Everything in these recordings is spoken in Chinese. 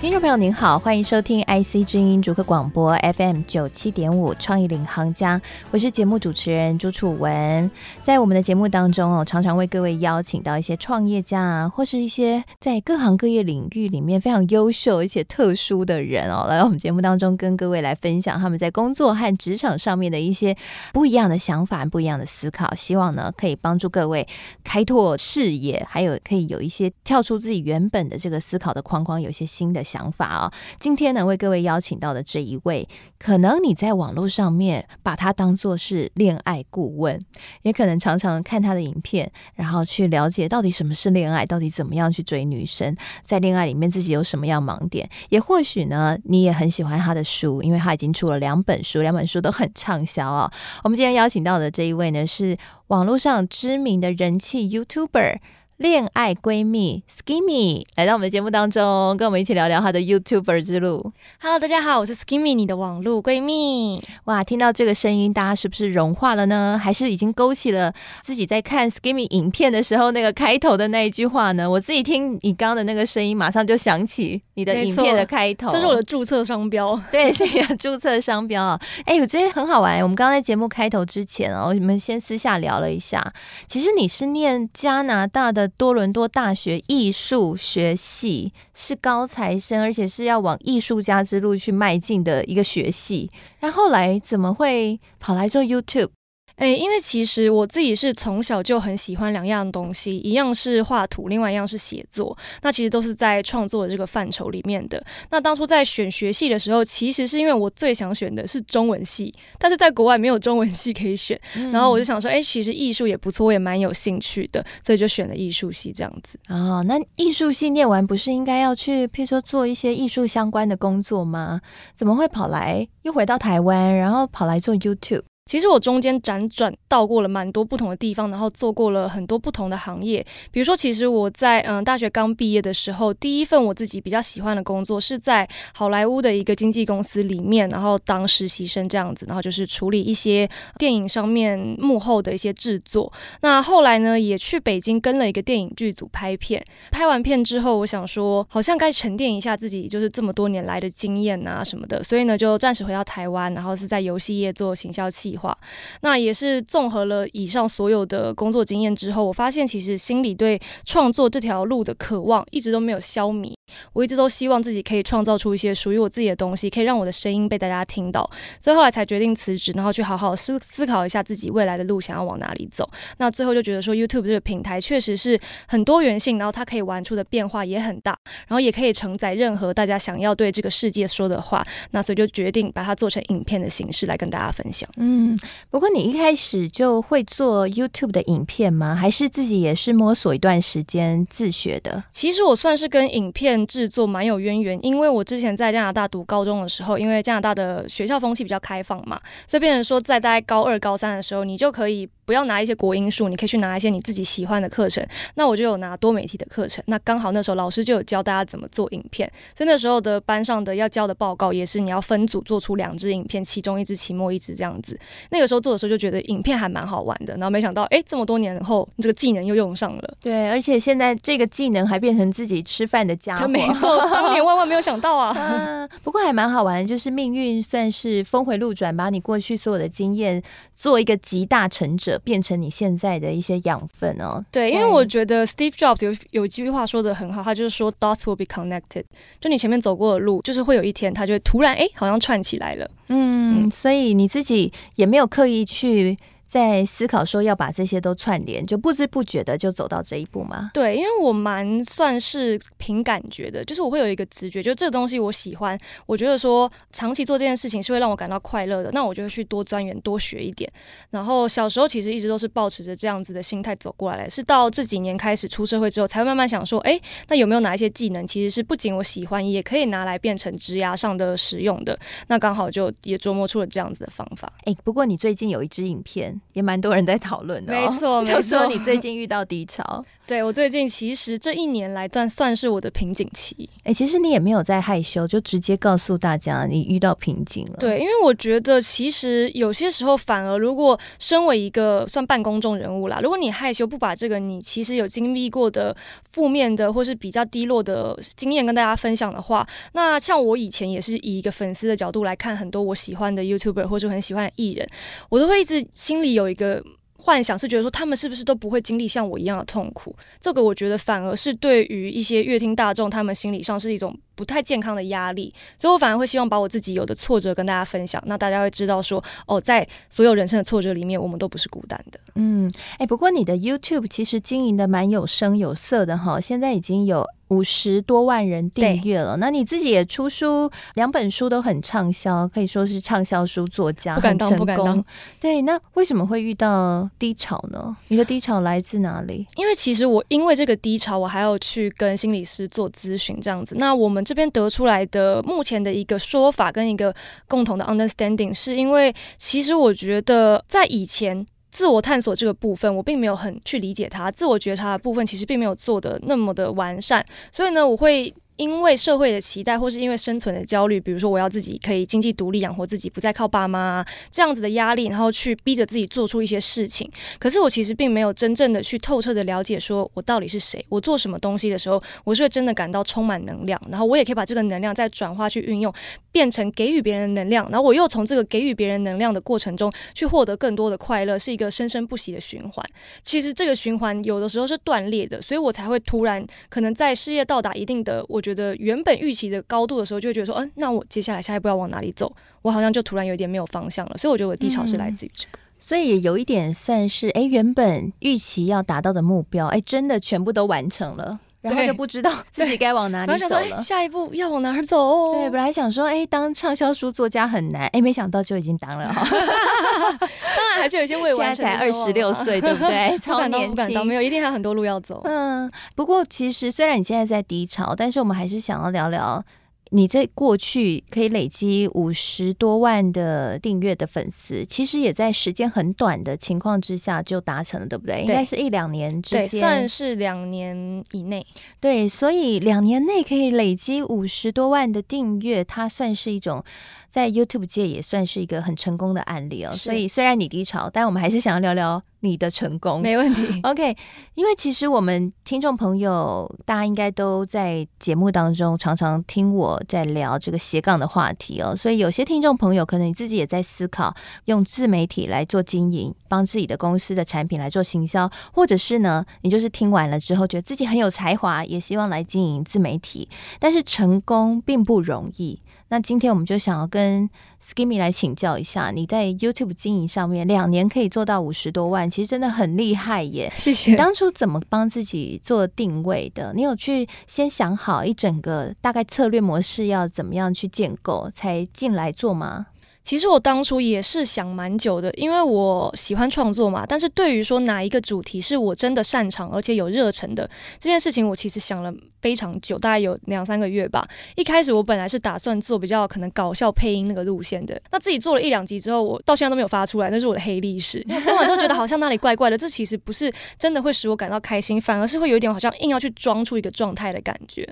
听众朋友您好，欢迎收听 IC 之音主客广播 FM 九七点五创意领航家，我是节目主持人朱楚文。在我们的节目当中哦，常常为各位邀请到一些创业家啊，或是一些在各行各业领域里面非常优秀而且特殊的人哦，来到我们节目当中跟各位来分享他们在工作和职场上面的一些不一样的想法、不一样的思考，希望呢可以帮助各位开拓视野，还有可以有一些跳出自己原本的这个思考的框框，有些新的想法啊、哦，今天呢为各位邀请到的这一位，可能你在网络上面把他当做是恋爱顾问，也可能常常看他的影片，然后去了解到底什么是恋爱，到底怎么样去追女生，在恋爱里面自己有什么样盲点，也或许呢你也很喜欢他的书，因为他已经出了两本书，两本书都很畅销哦。我们今天邀请到的这一位呢是网络上知名的人气 YouTuber。恋爱闺蜜 Skimmy 来到我们的节目当中，跟我们一起聊聊她的 YouTuber 之路。Hello，大家好，我是 Skimmy，你的网络闺蜜。哇，听到这个声音，大家是不是融化了呢？还是已经勾起了自己在看 Skimmy 影片的时候那个开头的那一句话呢？我自己听你刚刚的那个声音，马上就想起你的影片的开头。这是我的注册商标，对，是你的注册商标啊。哎，我觉得很好玩。我们刚刚在节目开头之前哦，我们先私下聊了一下，其实你是念加拿大的。多伦多大学艺术学系是高材生，而且是要往艺术家之路去迈进的一个学系。那后来怎么会跑来做 YouTube？诶、欸，因为其实我自己是从小就很喜欢两样东西，一样是画图，另外一样是写作。那其实都是在创作的这个范畴里面的。那当初在选学系的时候，其实是因为我最想选的是中文系，但是在国外没有中文系可以选。嗯、然后我就想说，诶、欸，其实艺术也不错，我也蛮有兴趣的，所以就选了艺术系这样子。哦，那艺术系念完不是应该要去，譬如说做一些艺术相关的工作吗？怎么会跑来又回到台湾，然后跑来做 YouTube？其实我中间辗转到过了蛮多不同的地方，然后做过了很多不同的行业。比如说，其实我在嗯大学刚毕业的时候，第一份我自己比较喜欢的工作是在好莱坞的一个经纪公司里面，然后当实习生这样子，然后就是处理一些电影上面幕后的一些制作。那后来呢，也去北京跟了一个电影剧组拍片。拍完片之后，我想说，好像该沉淀一下自己就是这么多年来的经验啊什么的，所以呢，就暂时回到台湾，然后是在游戏业做行销企划。那也是综合了以上所有的工作经验之后，我发现其实心里对创作这条路的渴望一直都没有消弭。我一直都希望自己可以创造出一些属于我自己的东西，可以让我的声音被大家听到。所以后来才决定辞职，然后去好好思思考一下自己未来的路想要往哪里走。那最后就觉得说，YouTube 这个平台确实是很多元性，然后它可以玩出的变化也很大，然后也可以承载任何大家想要对这个世界说的话。那所以就决定把它做成影片的形式来跟大家分享。嗯。嗯不过你一开始就会做 YouTube 的影片吗？还是自己也是摸索一段时间自学的？其实我算是跟影片制作蛮有渊源，因为我之前在加拿大读高中的时候，因为加拿大的学校风气比较开放嘛，所以变成说在大概高二、高三的时候，你就可以。不要拿一些国英数，你可以去拿一些你自己喜欢的课程。那我就有拿多媒体的课程，那刚好那时候老师就有教大家怎么做影片，所以那时候的班上的要交的报告也是你要分组做出两支影片，其中一支期末一支这样子。那个时候做的时候就觉得影片还蛮好玩的，然后没想到哎，这么多年后这个技能又用上了。对，而且现在这个技能还变成自己吃饭的家伙。没错，当年万万没有想到啊。嗯，不过还蛮好玩，就是命运算是峰回路转，把你过去所有的经验做一个集大成者，变成你现在。的一些养分哦，对，因为我觉得 Steve Jobs 有有一句话说的很好，他就是说 Dots will be connected，就你前面走过的路，就是会有一天，它就会突然哎，好像串起来了。嗯，嗯，所以你自己也没有刻意去。在思考说要把这些都串联，就不知不觉的就走到这一步吗？对，因为我蛮算是凭感觉的，就是我会有一个直觉，就这个东西我喜欢，我觉得说长期做这件事情是会让我感到快乐的，那我就会去多钻研、多学一点。然后小时候其实一直都是抱持着这样子的心态走过来的，是到这几年开始出社会之后，才会慢慢想说，哎，那有没有哪一些技能其实是不仅我喜欢，也可以拿来变成职涯上的使用的？那刚好就也琢磨出了这样子的方法。哎，不过你最近有一支影片。文也蛮多人在讨论的、哦，没错，就说你最近遇到低潮。对，我最近其实这一年来算算是我的瓶颈期。哎、欸，其实你也没有在害羞，就直接告诉大家你遇到瓶颈了。对，因为我觉得其实有些时候反而，如果身为一个算半公众人物啦，如果你害羞不把这个你其实有经历过的负面的或是比较低落的经验跟大家分享的话，那像我以前也是以一个粉丝的角度来看很多我喜欢的 YouTuber 或者很喜欢的艺人，我都会一直心里有一个。幻想是觉得说他们是不是都不会经历像我一样的痛苦？这个我觉得反而是对于一些乐听大众，他们心理上是一种不太健康的压力。所以我反而会希望把我自己有的挫折跟大家分享，那大家会知道说哦，在所有人生的挫折里面，我们都不是孤单的。嗯，哎，不过你的 YouTube 其实经营的蛮有声有色的哈，现在已经有。五十多万人订阅了，那你自己也出书，两本书都很畅销，可以说是畅销书作家，不敢当，不敢当。对，那为什么会遇到低潮呢？你的低潮来自哪里？因为其实我因为这个低潮，我还要去跟心理师做咨询，这样子。那我们这边得出来的目前的一个说法跟一个共同的 understanding，是因为其实我觉得在以前。自我探索这个部分，我并没有很去理解它。自我觉察的部分，其实并没有做的那么的完善，所以呢，我会。因为社会的期待，或是因为生存的焦虑，比如说我要自己可以经济独立养活自己，不再靠爸妈这样子的压力，然后去逼着自己做出一些事情。可是我其实并没有真正的去透彻的了解，说我到底是谁，我做什么东西的时候，我是会真的感到充满能量，然后我也可以把这个能量再转化去运用，变成给予别人能量，然后我又从这个给予别人能量的过程中去获得更多的快乐，是一个生生不息的循环。其实这个循环有的时候是断裂的，所以我才会突然可能在事业到达一定的，我觉得原本预期的高度的时候，就会觉得说，嗯、那我接下来下一步要往哪里走？我好像就突然有点没有方向了。所以我觉得我的低潮是来自于这个，所以也有一点算是，哎，原本预期要达到的目标，哎，真的全部都完成了，然后就不知道自己该往哪里走了。下一步要往哪儿走？对，本来想说，哎，当畅销书作家很难，哎，没想到就已经当了哈。当然还是有一些未完成。现在才二十六岁，对不对？超年轻，没有，一定还有很多路要走。嗯，不过其实虽然你现在在低潮，但是我们还是想要聊聊。你这过去可以累积五十多万的订阅的粉丝，其实也在时间很短的情况之下就达成了，对不对？对，应该是一两年之间，算是两年以内。对，所以两年内可以累积五十多万的订阅，它算是一种。在 YouTube 界也算是一个很成功的案例哦，所以虽然你低潮，但我们还是想要聊聊你的成功。没问题，OK。因为其实我们听众朋友，大家应该都在节目当中常常听我在聊这个斜杠的话题哦，所以有些听众朋友可能你自己也在思考用自媒体来做经营，帮自己的公司的产品来做行销，或者是呢，你就是听完了之后觉得自己很有才华，也希望来经营自媒体，但是成功并不容易。那今天我们就想要跟 Skimmy 来请教一下，你在 YouTube 经营上面两年可以做到五十多万，其实真的很厉害耶！谢谢。你当初怎么帮自己做定位的？你有去先想好一整个大概策略模式要怎么样去建构，才进来做吗？其实我当初也是想蛮久的，因为我喜欢创作嘛。但是对于说哪一个主题是我真的擅长而且有热忱的这件事情，我其实想了非常久，大概有两三个月吧。一开始我本来是打算做比较可能搞笑配音那个路线的，那自己做了一两集之后，我到现在都没有发出来，那是我的黑历史。做完之后觉得好像那里怪怪的，这其实不是真的会使我感到开心，反而是会有一点好像硬要去装出一个状态的感觉。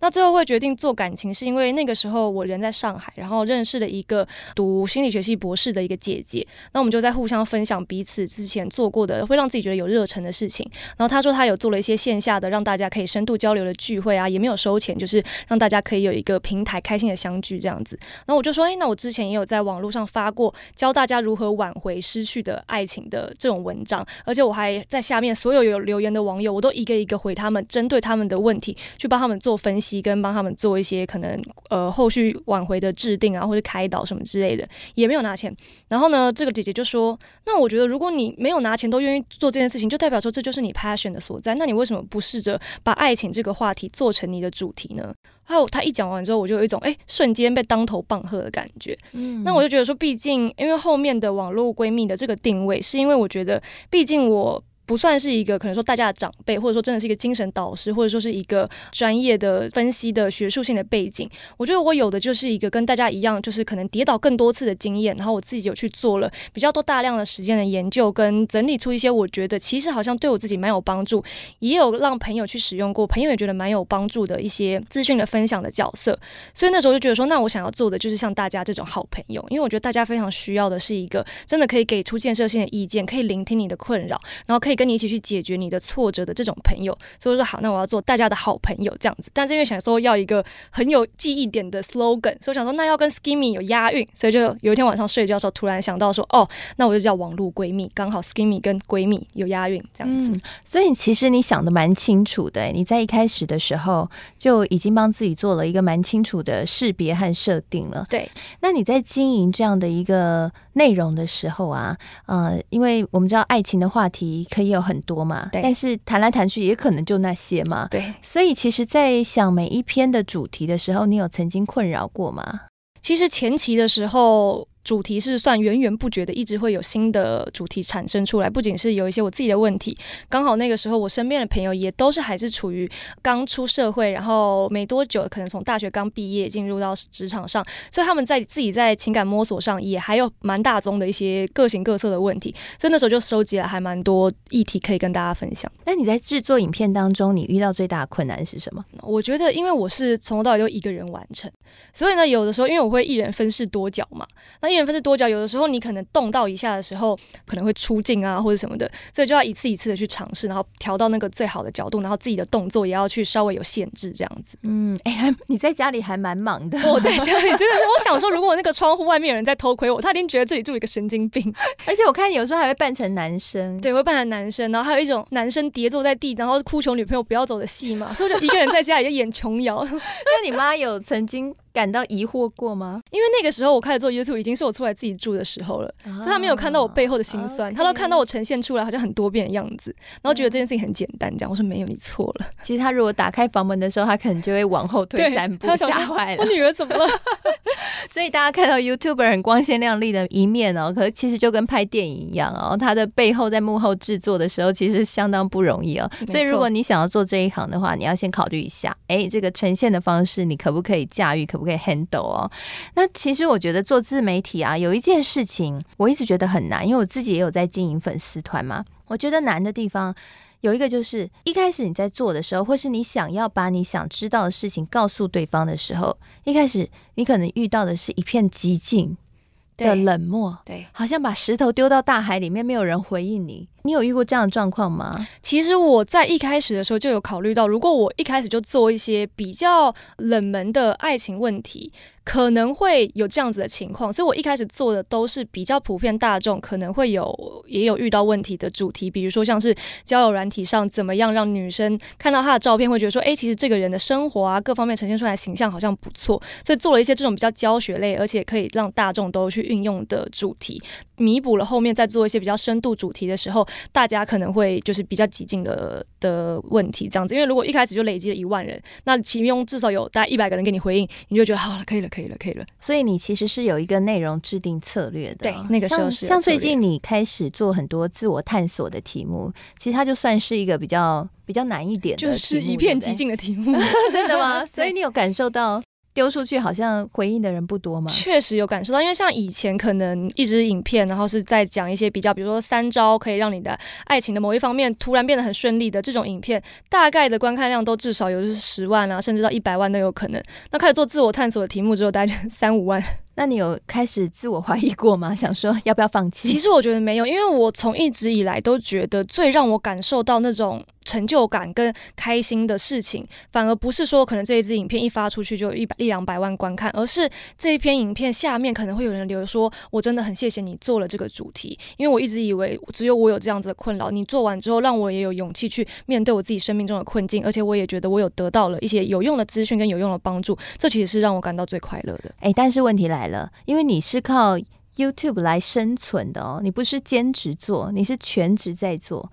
那最后会决定做感情，是因为那个时候我人在上海，然后认识了一个读。心理学系博士的一个姐姐，那我们就在互相分享彼此之前做过的会让自己觉得有热忱的事情。然后她说她有做了一些线下的让大家可以深度交流的聚会啊，也没有收钱，就是让大家可以有一个平台开心的相聚这样子。然后我就说，哎，那我之前也有在网络上发过教大家如何挽回失去的爱情的这种文章，而且我还在下面所有有留言的网友，我都一个一个回他们，针对他们的问题去帮他们做分析，跟帮他们做一些可能呃后续挽回的制定啊，或者开导什么之类的。也没有拿钱，然后呢，这个姐姐就说：“那我觉得，如果你没有拿钱都愿意做这件事情，就代表说这就是你 passion 的所在。那你为什么不试着把爱情这个话题做成你的主题呢？”还有她一讲完之后，我就有一种哎，瞬间被当头棒喝的感觉。嗯，那我就觉得说，毕竟因为后面的网络闺蜜的这个定位，是因为我觉得，毕竟我。不算是一个可能说大家的长辈，或者说真的是一个精神导师，或者说是一个专业的分析的学术性的背景。我觉得我有的就是一个跟大家一样，就是可能跌倒更多次的经验，然后我自己有去做了比较多大量的时间的研究，跟整理出一些我觉得其实好像对我自己蛮有帮助，也有让朋友去使用过，朋友也觉得蛮有帮助的一些资讯的分享的角色。所以那时候就觉得说，那我想要做的就是像大家这种好朋友，因为我觉得大家非常需要的是一个真的可以给出建设性的意见，可以聆听你的困扰，然后可以。跟你一起去解决你的挫折的这种朋友，所以说好，那我要做大家的好朋友这样子。但是因为想说要一个很有记忆点的 slogan，所以我想说那要跟 Skimmy 有押韵，所以就有一天晚上睡觉的时候突然想到说，哦，那我就叫网络闺蜜，刚好 Skimmy 跟闺蜜有押韵这样子。嗯，所以其实你想的蛮清楚的，你在一开始的时候就已经帮自己做了一个蛮清楚的识别和设定了。对，那你在经营这样的一个内容的时候啊，呃，因为我们知道爱情的话题可以有很多嘛，对，但是谈来谈去也可能就那些嘛，对。所以其实，在想每一篇的主题的时候，你有曾经困扰过吗？其实前期的时候。主题是算源源不绝的，一直会有新的主题产生出来。不仅是有一些我自己的问题，刚好那个时候我身边的朋友也都是还是处于刚出社会，然后没多久，可能从大学刚毕业进入到职场上，所以他们在自己在情感摸索上也还有蛮大宗的一些各形各色的问题。所以那时候就收集了还蛮多议题可以跟大家分享。那你在制作影片当中，你遇到最大的困难是什么？我觉得，因为我是从头到尾都一个人完成，所以呢，有的时候因为我会一人分饰多角嘛，那一人分饰多角，有的时候你可能动到一下的时候，可能会出镜啊或者什么的，所以就要一次一次的去尝试，然后调到那个最好的角度，然后自己的动作也要去稍微有限制这样子。嗯，哎、欸，你在家里还蛮忙的。我在家里真的是，我想说，如果那个窗户外面有人在偷窥我，他一定觉得这里住一个神经病。而且我看你有时候还会扮成男生，对，会扮成男生，然后还有一种男生跌坐在地，然后哭求女朋友不要走的戏嘛，所以我就一个人在家里就演琼瑶。那你妈有曾经感到疑惑过吗？因为那个时候我开始做 YouTube 已经是我出来自己住的时候了，哦、所以他没有看到我背后的心酸，他、都看到我呈现出来好像很多变的样子，然后觉得这件事情很简单。这样、嗯、我说没有，你错了。其实他如果打开房门的时候，他可能就会往后退三步，吓坏了。我女儿怎么了？所以大家看到 YouTuber 很光鲜亮丽的一面哦，可是其实就跟拍电影一样哦，他的背后在幕后制作的时候其实相当不容易哦。所以如果你想要做这一行的话，你要先考虑一下，哎，这个呈现的方式你可不可以驾驭，可不可以 handle 哦？那其实我觉得做自媒体啊，有一件事情我一直觉得很难，因为我自己也有在经营粉丝团嘛。我觉得难的地方有一个就是，一开始你在做的时候，或是你想要把你想知道的事情告诉对方的时候，一开始你可能遇到的是一片寂静的冷漠，对，对，好像把石头丢到大海里面，没有人回应你。你有遇过这样的状况吗？其实我在一开始的时候就有考虑到，如果我一开始就做一些比较冷门的爱情问题，可能会有这样子的情况。所以我一开始做的都是比较普遍大众，可能会有也有遇到问题的主题，比如说像是交友软体上怎么样让女生看到她的照片会觉得说，哎，其实这个人的生活啊各方面呈现出来形象好像不错，所以做了一些这种比较教学类，而且可以让大众都去运用的主题，弥补了后面在做一些比较深度主题的时候。大家可能会就是比较激进的的问题这样子，因为如果一开始就累积了一万人，那其中至少有大概一百个人给你回应，你就觉得好了，可以了，可以了，可以了。所以你其实是有一个内容制定策略的。对，那个时候是像，像最近你开始做很多自我探索的题目，其实它就算是一个比较比较难一点的，就是一片寂静的题目，真的吗？所以你有感受到？丢出去好像回应的人不多嘛？确实有感受到，因为像以前可能一支影片，然后是在讲一些比较，比如说三招可以让你的爱情的某一方面突然变得很顺利的这种影片，大概的观看量都至少有就是十万啊，甚至到一百万都有可能。那开始做自我探索的题目之后，大概就三五万。那你有开始自我怀疑过吗？想说要不要放弃？其实我觉得没有，因为我从一直以来都觉得最让我感受到那种。成就感跟开心的事情，反而不是说可能这一支影片一发出去就一百一两百万观看，而是这一篇影片下面可能会有人留言说：“我真的很谢谢你做了这个主题，因为我一直以为只有我有这样子的困扰，你做完之后让我也有勇气去面对我自己生命中的困境，而且我也觉得我有得到了一些有用的资讯跟有用的帮助，这其实是让我感到最快乐的。”哎，但是问题来了，因为你是靠 YouTube 来生存的哦，你不是兼职做，你是全职在做。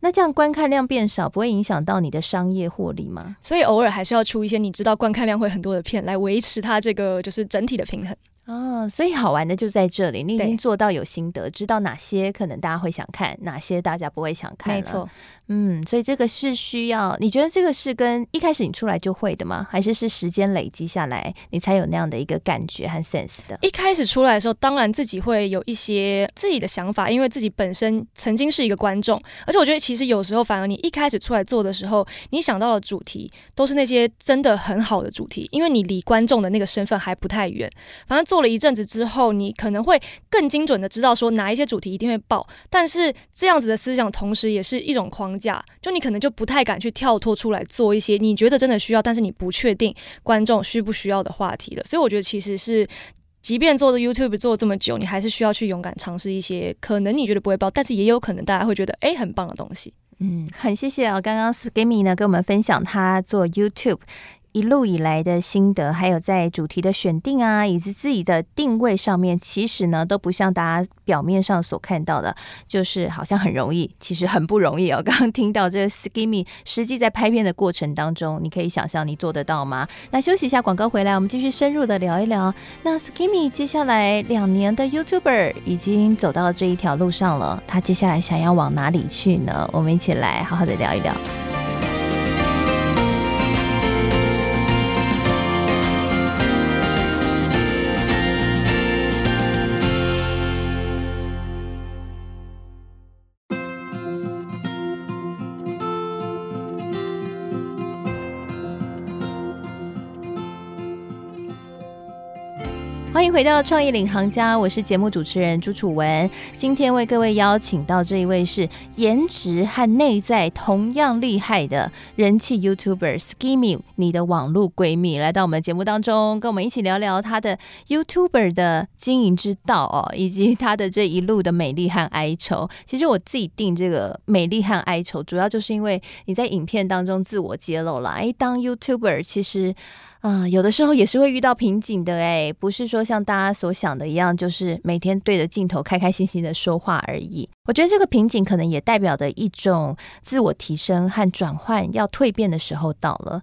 那这样观看量变少，不会影响到你的商业获利吗？所以偶尔还是要出一些你知道观看量会很多的片，来维持它这个就是整体的平衡。哦，所以好玩的就在这里，你已经做到有心得，知道哪些可能大家会想看，哪些大家不会想看。没错，嗯，所以这个是需要，你觉得这个是跟一开始你出来就会的吗？还是是时间累积下来，你才有那样的一个感觉和 sense 的？一开始出来的时候，当然自己会有一些自己的想法，因为自己本身曾经是一个观众，而且我觉得其实有时候反而你一开始出来做的时候，你想到的主题都是那些真的很好的主题，因为你离观众的那个身份还不太远，反正做。做了一阵子之后，你可能会更精准的知道说哪一些主题一定会爆，但是这样子的思想同时也是一种框架，就你可能就不太敢去跳脱出来做一些你觉得真的需要，但是你不确定观众需不需要的话题了。所以我觉得其实是，即便做的 YouTube 做这么久，你还是需要去勇敢尝试一些可能你觉得不会爆，但是也有可能大家会觉得哎很棒的东西。嗯，很谢谢啊，刚刚 Skimmy 呢跟我们分享他做 YouTube。一路以来的心得，还有在主题的选定啊，以及自己的定位上面，其实呢都不像大家表面上所看到的，就是好像很容易，其实很不容易哦。刚刚听到这个 Skimmy，实际在拍片的过程当中，你可以想象你做得到吗？那休息一下，广告回来，我们继续深入的聊一聊。那 Skimmy 接下来两年的 YouTuber 已经走到这一条路上了，他接下来想要往哪里去呢？我们一起来好好的聊一聊。回到创意领航家，我是节目主持人朱楚文。今天为各位邀请到这一位是颜值和内在同样厉害的人气 YouTuber Skimmy，你的网络闺蜜，来到我们节目当中，跟我们一起聊聊她的 YouTuber 的经营之道哦，以及她的这一路的美丽和哀愁。其实我自己定这个美丽和哀愁，主要就是因为你在影片当中自我揭露了。哎，当 YouTuber 其实。啊、有的时候也是会遇到瓶颈的诶，不是说像大家所想的一样，就是每天对着镜头开开心心的说话而已。我觉得这个瓶颈可能也代表着一种自我提升和转换要蜕变的时候到了。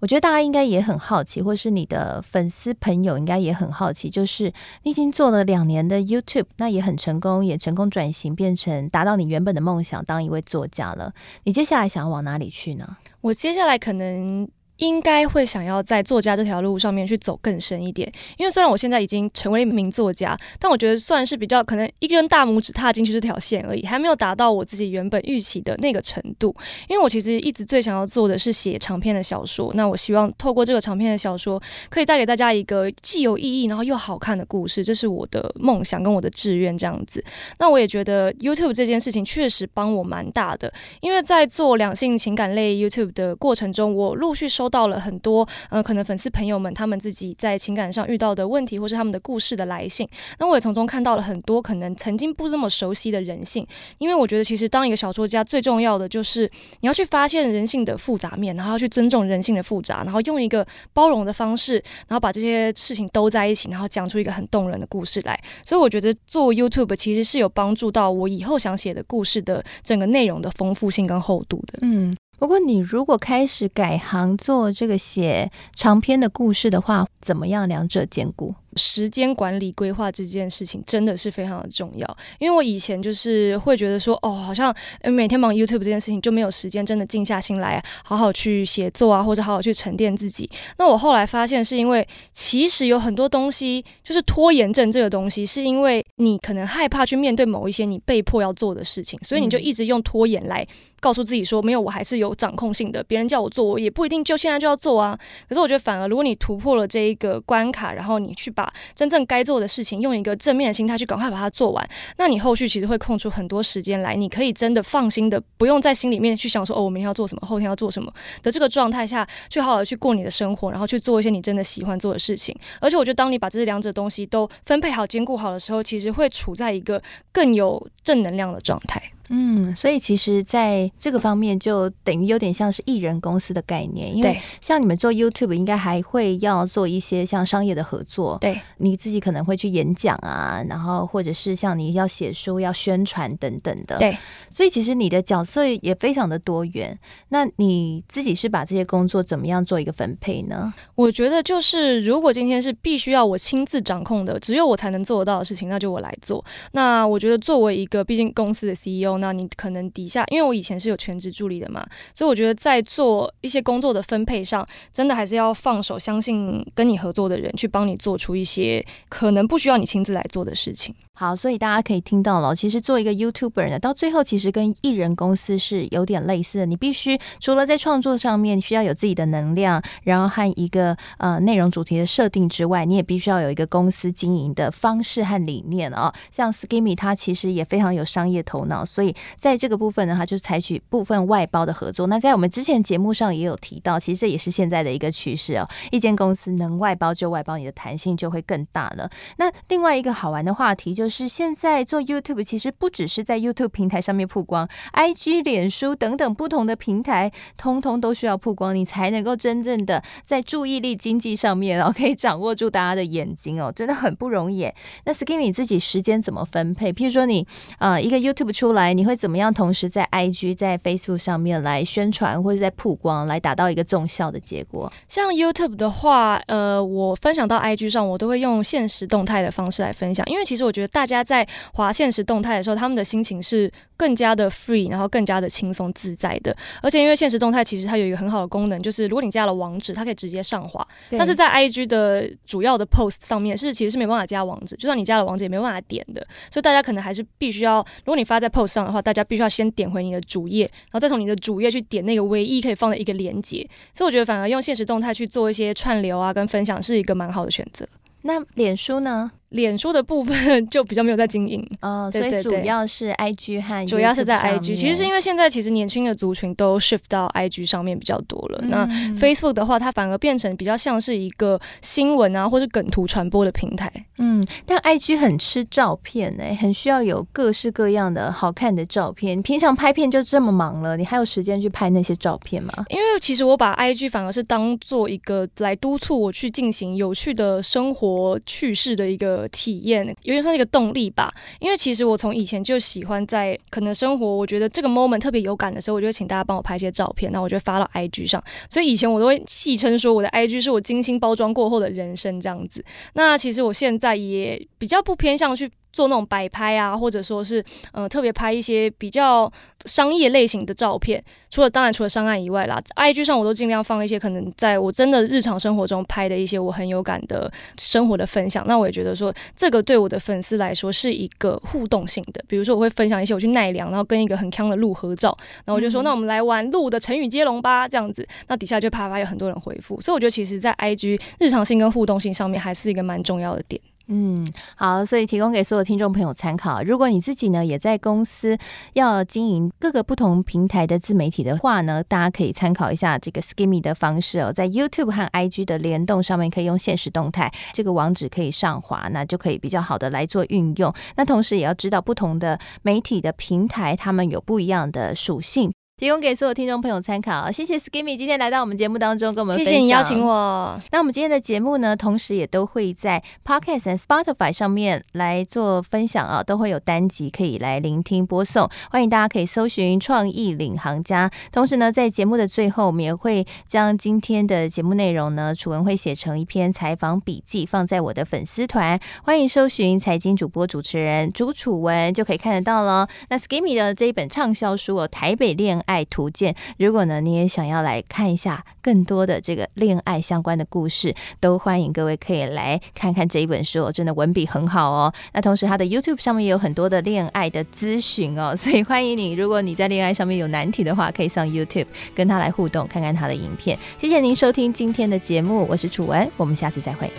我觉得大家应该也很好奇，或是你的粉丝朋友应该也很好奇，就是你已经做了两年的 YouTube，那也很成功，也成功转型变成达到你原本的梦想，当一位作家了。你接下来想要往哪里去呢？我接下来可能。应该会想要在作家这条路上面去走更深一点，因为虽然我现在已经成为了一名作家，但我觉得算是比较可能一根大拇指踏进去这条线而已，还没有达到我自己原本预期的那个程度。因为我其实一直最想要做的是写长篇的小说，那我希望透过这个长篇的小说，可以带给大家一个既有意义然后又好看的故事，这是我的梦想跟我的志愿这样子。那我也觉得 YouTube 这件事情确实帮我蛮大的，因为在做两性情感类 YouTube 的过程中，我陆续收。收到了很多，呃，可能粉丝朋友们他们自己在情感上遇到的问题，或是他们的故事的来信。那我也从中看到了很多可能曾经不那么熟悉的人性。因为我觉得，其实当一个小说家最重要的就是你要去发现人性的复杂面，然后要去尊重人性的复杂，然后用一个包容的方式，然后把这些事情都在一起，然后讲出一个很动人的故事来。所以我觉得做 YouTube 其实是有帮助到我以后想写的故事的整个内容的丰富性跟厚度的。嗯。不过，你如果开始改行做这个写长篇的故事的话，怎么样两者兼顾？时间管理规划这件事情真的是非常的重要，因为我以前就是会觉得说，哦，好像每天忙 YouTube 这件事情就没有时间真的静下心来好好去写作啊，或者好好去沉淀自己。那我后来发现，是因为其实有很多东西，就是拖延症这个东西，是因为你可能害怕去面对某一些你被迫要做的事情，所以你就一直用拖延来告诉自己说，没有，我还是有掌控性的，别人叫我做，我也不一定就现在就要做啊。可是我觉得，反而如果你突破了这一个关卡，然后你去把真正该做的事情，用一个正面的心态去赶快把它做完，那你后续其实会空出很多时间来，你可以真的放心的，不用在心里面去想说哦，我明天要做什么，后天要做什么的这个状态下，去好好去过你的生活，然后去做一些你真的喜欢做的事情。而且我觉得，当你把这两者东西都分配好、兼顾好的时候，其实会处在一个更有正能量的状态。嗯，所以其实在这个方面就等于有点像是艺人公司的概念，因为像你们做 YouTube 应该还会要做一些像商业的合作，对，你自己可能会去演讲啊，然后或者是像你要写书、要宣传等等的，对，所以其实你的角色也非常的多元。那你自己是把这些工作怎么样做一个分配呢？我觉得就是如果今天是必须要我亲自掌控的，只有我才能做得到的事情，那就我来做。那我觉得作为一个毕竟公司的 CEO。那你可能底下，因为我以前是有全职助理的嘛，所以我觉得在做一些工作的分配上，真的还是要放手，相信跟你合作的人去帮你做出一些可能不需要你亲自来做的事情。好，所以大家可以听到了，其实做一个 YouTuber 呢，到最后其实跟艺人公司是有点类似的。你必须除了在创作上面需要有自己的能量，然后和一个呃内容主题的设定之外，你也必须要有一个公司经营的方式和理念啊、像 Skimmy 他其实也非常有商业头脑，所以在这个部分呢，他就采取部分外包的合作。那在我们之前节目上也有提到，其实这也是现在的一个趋势哦。一间公司能外包就外包，你的弹性就会更大了。那另外一个好玩的话题就。是现在做 YouTube，其实不只是在 YouTube 平台上面曝光，IG、脸书等等不同的平台，通通都需要曝光，你才能够真正的在注意力经济上面哦，可以掌握住大家的眼睛哦，真的很不容易。那 Skimmy 你自己时间怎么分配？譬如说你呃一个 YouTube 出来，你会怎么样同时在 IG、在 Facebook 上面来宣传，或者在曝光，来达到一个重效的结果？像 YouTube 的话，呃，我分享到 IG 上，我都会用现实动态的方式来分享，因为其实我觉得。大家在滑现实动态的时候，他们的心情是更加的 free，然后更加的轻松自在的。而且因为现实动态其实它有一个很好的功能，就是如果你加了网址，它可以直接上滑。但是在 IG 的主要的 post 上面是其实是没办法加网址，就算你加了网址也没办法点的。所以大家可能还是必须要，如果你发在 post 上的话，大家必须要先点回你的主页，然后再从你的主页去点那个唯一可以放的一个连接。所以我觉得反而用现实动态去做一些串流啊跟分享是一个蛮好的选择。那脸书呢？脸书的部分 就比较没有在经营哦，所以主要是 IG 和主要是在 IG，其实是因为现在其实年轻的族群都 shift 到 IG 上面比较多了。嗯、那 Facebook 的话，它反而变成比较像是一个新闻啊或是梗图传播的平台。嗯，但 IG 很吃照片哎、欸，很需要有各式各样的好看的照片。平常拍片就这么忙了，你还有时间去拍那些照片吗？因为其实我把 IG 反而是当做一个来督促我去进行有趣的生活趣事的一个。体验有点算是一个动力吧，因为其实我从以前就喜欢在可能生活，我觉得这个 moment 特别有感的时候，我就会请大家帮我拍一些照片，那我就发到 IG 上。所以以前我都会戏称说我的 IG 是我精心包装过后的人生这样子。那其实我现在也比较不偏向去。做那种摆拍啊，或者说是呃特别拍一些比较商业类型的照片，除了当然除了上岸以外啦，IG 上我都尽量放一些可能在我真的日常生活中拍的一些我很有感的生活的分享。那我也觉得说这个对我的粉丝来说是一个互动性的，比如说我会分享一些我去奈良，然后跟一个很康的鹿合照，然后我就说、嗯、那我们来玩鹿的成语接龙吧，这样子，那底下就啪啪有很多人回复，所以我觉得其实在 IG 日常性跟互动性上面还是一个蛮重要的点。嗯，好，所以提供给所有听众朋友参考。如果你自己呢也在公司要经营各个不同平台的自媒体的话呢，大家可以参考一下这个 Skimmy 的方式哦，在 YouTube 和 IG 的联动上面可以用限时动态，这个网址可以上滑，那就可以比较好的来做运用。那同时也要知道不同的媒体的平台，他们有不一样的属性。提供给所有听众朋友参考，谢谢 Skimmy 今天来到我们节目当中跟我们分享。谢谢你邀请我。那我们今天的节目呢，同时也都会在 Podcast 和 Spotify 上面来做分享啊，都会有单集可以来聆听播送。欢迎大家可以搜寻“创意领航家”。同时呢，在节目的最后，我们也会将今天的节目内容呢，楚文会写成一篇采访笔记，放在我的粉丝团。欢迎搜寻财经主播主持人朱楚文，就可以看得到了。那 Skimmy 的这一本畅销书哦，《台北恋爱》。图鉴，如果呢你也想要来看一下更多的这个恋爱相关的故事，都欢迎各位可以来看看这一本书，真的文笔很好哦。那同时他的 YouTube 上面也有很多的恋爱的咨询哦，所以欢迎你，如果你在恋爱上面有难题的话，可以上 YouTube 跟他来互动，看看他的影片。谢谢您收听今天的节目，我是楚文，我们下次再会。